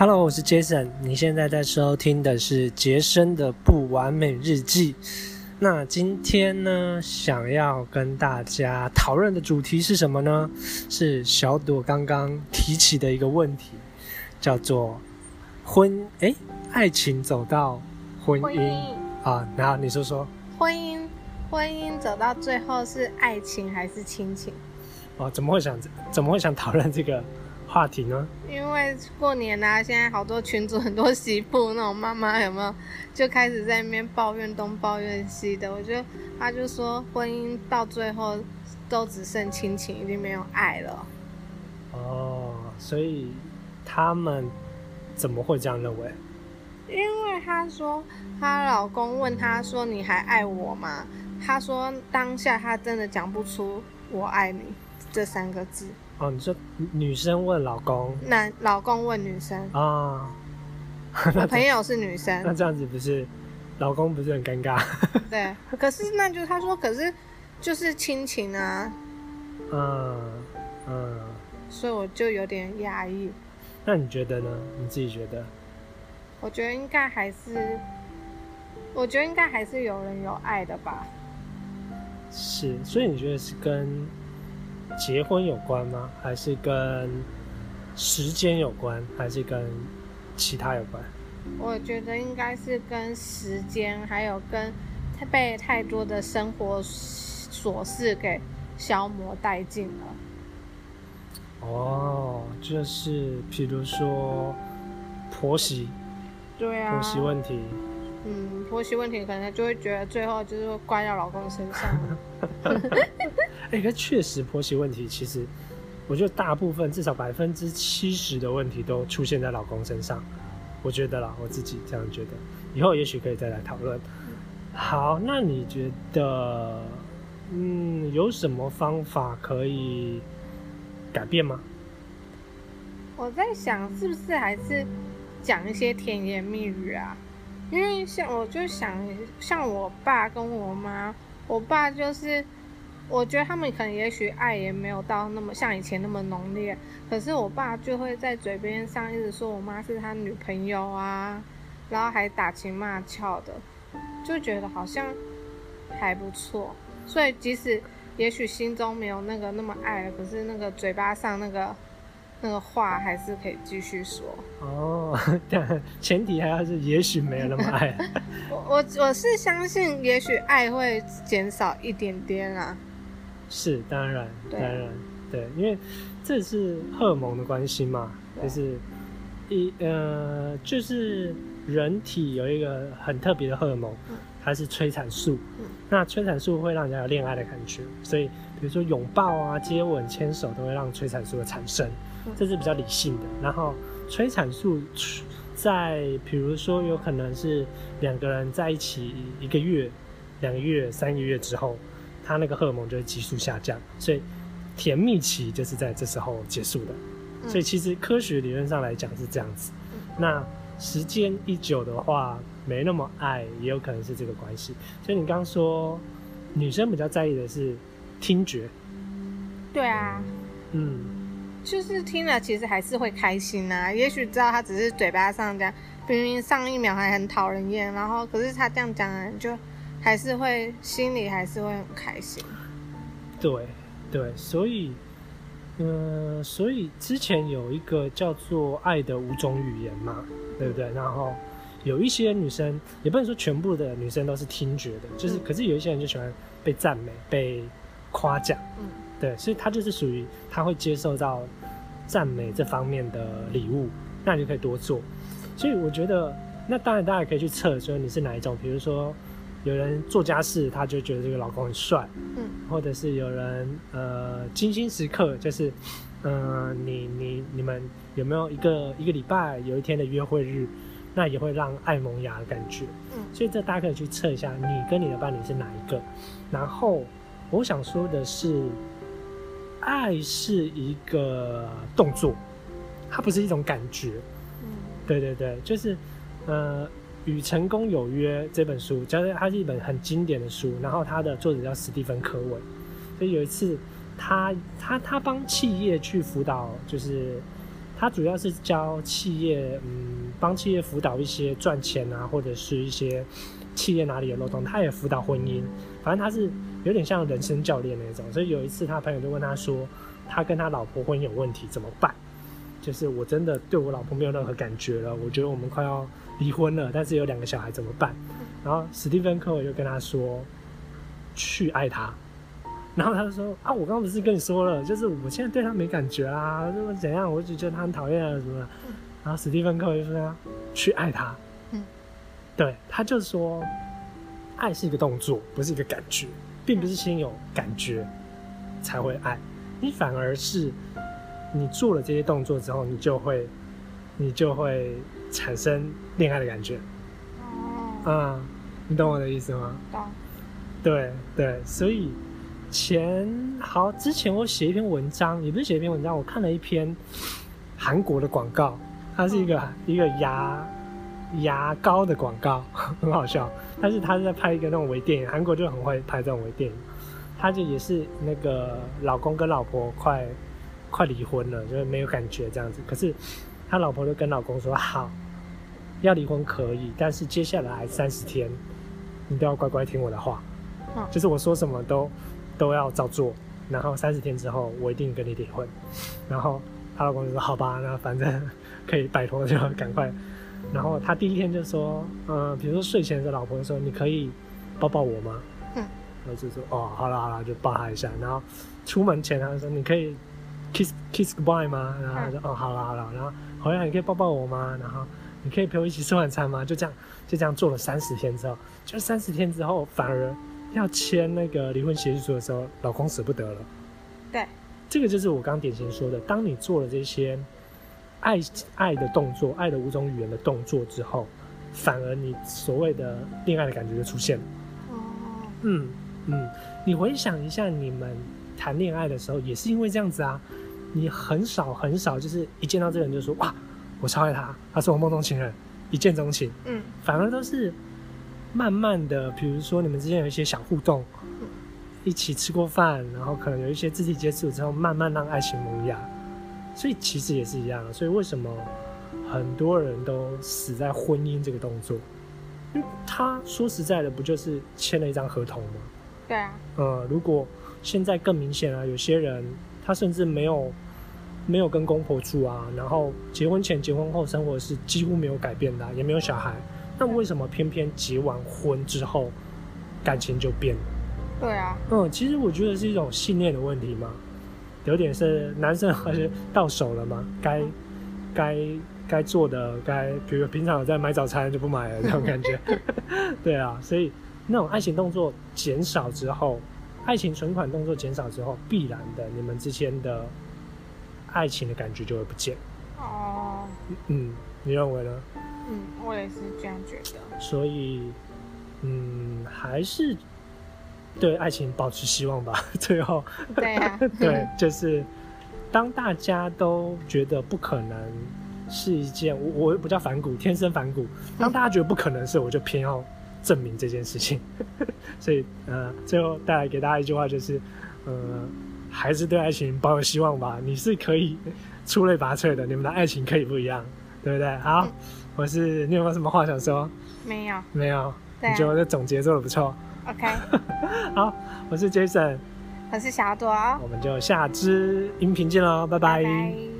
Hello，我是 Jason。你现在在收听的是杰森的不完美日记。那今天呢，想要跟大家讨论的主题是什么呢？是小朵刚刚提起的一个问题，叫做婚诶，爱情走到婚姻啊。然后你说说，婚姻婚姻走到最后是爱情还是亲情？哦，怎么会想怎么会想讨论这个？话题呢？因为过年啦，现在好多群主很多媳妇那种妈妈有没有就开始在那边抱怨东抱怨西的？我觉得他就说婚姻到最后都只剩亲情，已经没有爱了。哦，所以他们怎么会这样认为？因为她说她老公问她说你还爱我吗？她说当下她真的讲不出我爱你这三个字。哦，你说女生问老公，男老公问女生啊？我朋友是女生，那这样子不是老公不是很尴尬？对，可是那就他说，可是就是亲情啊，嗯嗯，所以我就有点压抑。那你觉得呢？你自己觉得？我觉得应该还是，我觉得应该还是有人有爱的吧。是，所以你觉得是跟？结婚有关吗？还是跟时间有关？还是跟其他有关？我觉得应该是跟时间，还有跟被太多的生活琐事给消磨殆尽了。哦，就是比如说婆媳，对啊，婆媳问题。嗯，婆媳问题可能就会觉得最后就是会怪到老公身上。哎，可确实婆媳问题，其实我觉得大部分至少百分之七十的问题都出现在老公身上。我觉得啦，我自己这样觉得。以后也许可以再来讨论。好，那你觉得，嗯，有什么方法可以改变吗？我在想，是不是还是讲一些甜言蜜语啊？因为像我就想，像我爸跟我妈，我爸就是，我觉得他们可能也许爱也没有到那么像以前那么浓烈，可是我爸就会在嘴边上一直说我妈是他女朋友啊，然后还打情骂俏的，就觉得好像还不错，所以即使也许心中没有那个那么爱了，可是那个嘴巴上那个。那个话还是可以继续说哦，但 前提还要是也许没有那么爱。我我我是相信，也许爱会减少一点点啊。是，当然，当然，对，因为这是荷尔蒙的关系嘛，就是一呃，就是人体有一个很特别的荷尔蒙，它是催产素。那催产素会让人家有恋爱的感觉，所以比如说拥抱啊、接吻、牵手都会让催产素的产生。这是比较理性的，然后催产素在，比如说有可能是两个人在一起一个月、两个月、三个月之后，他那个荷尔蒙就会急速下降，所以甜蜜期就是在这时候结束的。所以其实科学理论上来讲是这样子。那时间一久的话，没那么爱，也有可能是这个关系。所以你刚刚说女生比较在意的是听觉，对啊，嗯。就是听了，其实还是会开心呐。也许知道他只是嘴巴上讲，明明上一秒还很讨人厌，然后可是他这样讲，就还是会心里还是会很开心。对对，所以，嗯，所以之前有一个叫做《爱的五种语言》嘛，对不对？然后有一些女生，也不能说全部的女生都是听觉的，就是，可是有一些人就喜欢被赞美、被夸奖。嗯，对，所以她就是属于她会接受到。赞美这方面的礼物，那你就可以多做。所以我觉得，那当然大家可以去测，说你是哪一种。比如说，有人做家事，他就觉得这个老公很帅，嗯，或者是有人呃精心时刻，就是嗯你你你们有没有一个一个礼拜有一天的约会日，那也会让爱萌芽的感觉，嗯，所以这大家可以去测一下，你跟你的伴侣是哪一个。然后我想说的是。爱是一个动作，它不是一种感觉。嗯，对对对，就是呃，《与成功有约》这本书，就是它是一本很经典的书。然后它的作者叫史蒂芬·科文。所以有一次，他他他帮企业去辅导，就是他主要是教企业，嗯，帮企业辅导一些赚钱啊，或者是一些企业哪里有漏洞，他也辅导婚姻。反正他是有点像人生教练那种。所以有一次，他朋友就问他说，他跟他老婆婚姻有问题怎么办？就是我真的对我老婆没有任何感觉了，我觉得我们快要离婚了，但是有两个小孩怎么办？然后史蒂芬·科维就跟他说，去爱他。然后他就说啊，我刚刚不是跟你说了，就是我现在对他没感觉啦，怎么怎样，我就觉得他很讨厌啊什么的。然后史蒂芬·科维说去爱他。嗯，对，他就说，爱是一个动作，不是一个感觉，并不是先有感觉才会爱，你反而是你做了这些动作之后，你就会你就会产生恋爱的感觉。哦，啊，你懂我的意思吗？懂。对对，所以前好之前我写一篇文章，也不是写一篇文章，我看了一篇韩国的广告，它是一个、一个牙牙膏的广告，很好笑。但是他是在拍一个那种微电影，韩国就很会拍这种微电影。他就也是那个老公跟老婆快快离婚了，就是没有感觉这样子。可是他老婆就跟老公说：“好，要离婚可以，但是接下来三十天你都要乖乖听我的话。”嗯就是我说什么都都要照做，然后三十天之后我一定跟你离婚。然后他老公就说：“好吧，那反正可以摆脱就赶快。”然后他第一天就说：“嗯，比如说睡前的老婆说，你可以抱抱我吗？”嗯，然后就说：“哦，好了好了，就抱他一下。”然后出门前他就说：“你可以 kiss kiss goodbye 吗？”然后他说：“哦，好了好了。”然后好像你可以抱抱我吗？然后你可以陪我一起吃晚餐吗？就这样就这样做了三十天之后，就三十天之后反而。要签那个离婚协议书的时候，老公舍不得了。对，这个就是我刚典型说的，当你做了这些爱爱的动作、爱的五种语言的动作之后，反而你所谓的恋爱的感觉就出现了。哦，嗯嗯，你回想一下，你们谈恋爱的时候也是因为这样子啊，你很少很少就是一见到这个人就说哇，我超爱他，他是我梦中情人，一见钟情，嗯反而都是。慢慢的，比如说你们之间有一些小互动，一起吃过饭，然后可能有一些肢体接触之后，慢慢让爱情萌芽。所以其实也是一样的。所以为什么很多人都死在婚姻这个动作？因为他说实在的，不就是签了一张合同吗？对啊，呃，如果现在更明显啊，有些人他甚至没有没有跟公婆住啊，然后结婚前、结婚后生活是几乎没有改变的啊、也没有小孩。那为什么偏偏结完婚之后感情就变了？对啊，嗯，其实我觉得是一种信念的问题嘛，有点是男生还是到手了嘛，该该该做的，该比如平常有在买早餐就不买了这种感觉。对啊，所以那种爱情动作减少之后，爱情存款动作减少之后，必然的你们之间的爱情的感觉就会不见。哦，嗯，你认为呢？嗯，我也是这样觉得。所以，嗯，还是对爱情保持希望吧。最后，对啊，对，就是当大家都觉得不可能是一件，我我不叫反骨，天生反骨。当大家觉得不可能的时候，我就偏要证明这件事情。所以，呃，最后带来给大家一句话就是，呃，还是对爱情抱有希望吧。你是可以出类拔萃的，你们的爱情可以不一样，对不对？好，嗯我是你有没有什么话想说？没有。没有，啊你觉得我的总结做的不错。OK，好，我是 Jason，我是小朵，我们就下支音频见喽，拜拜拜。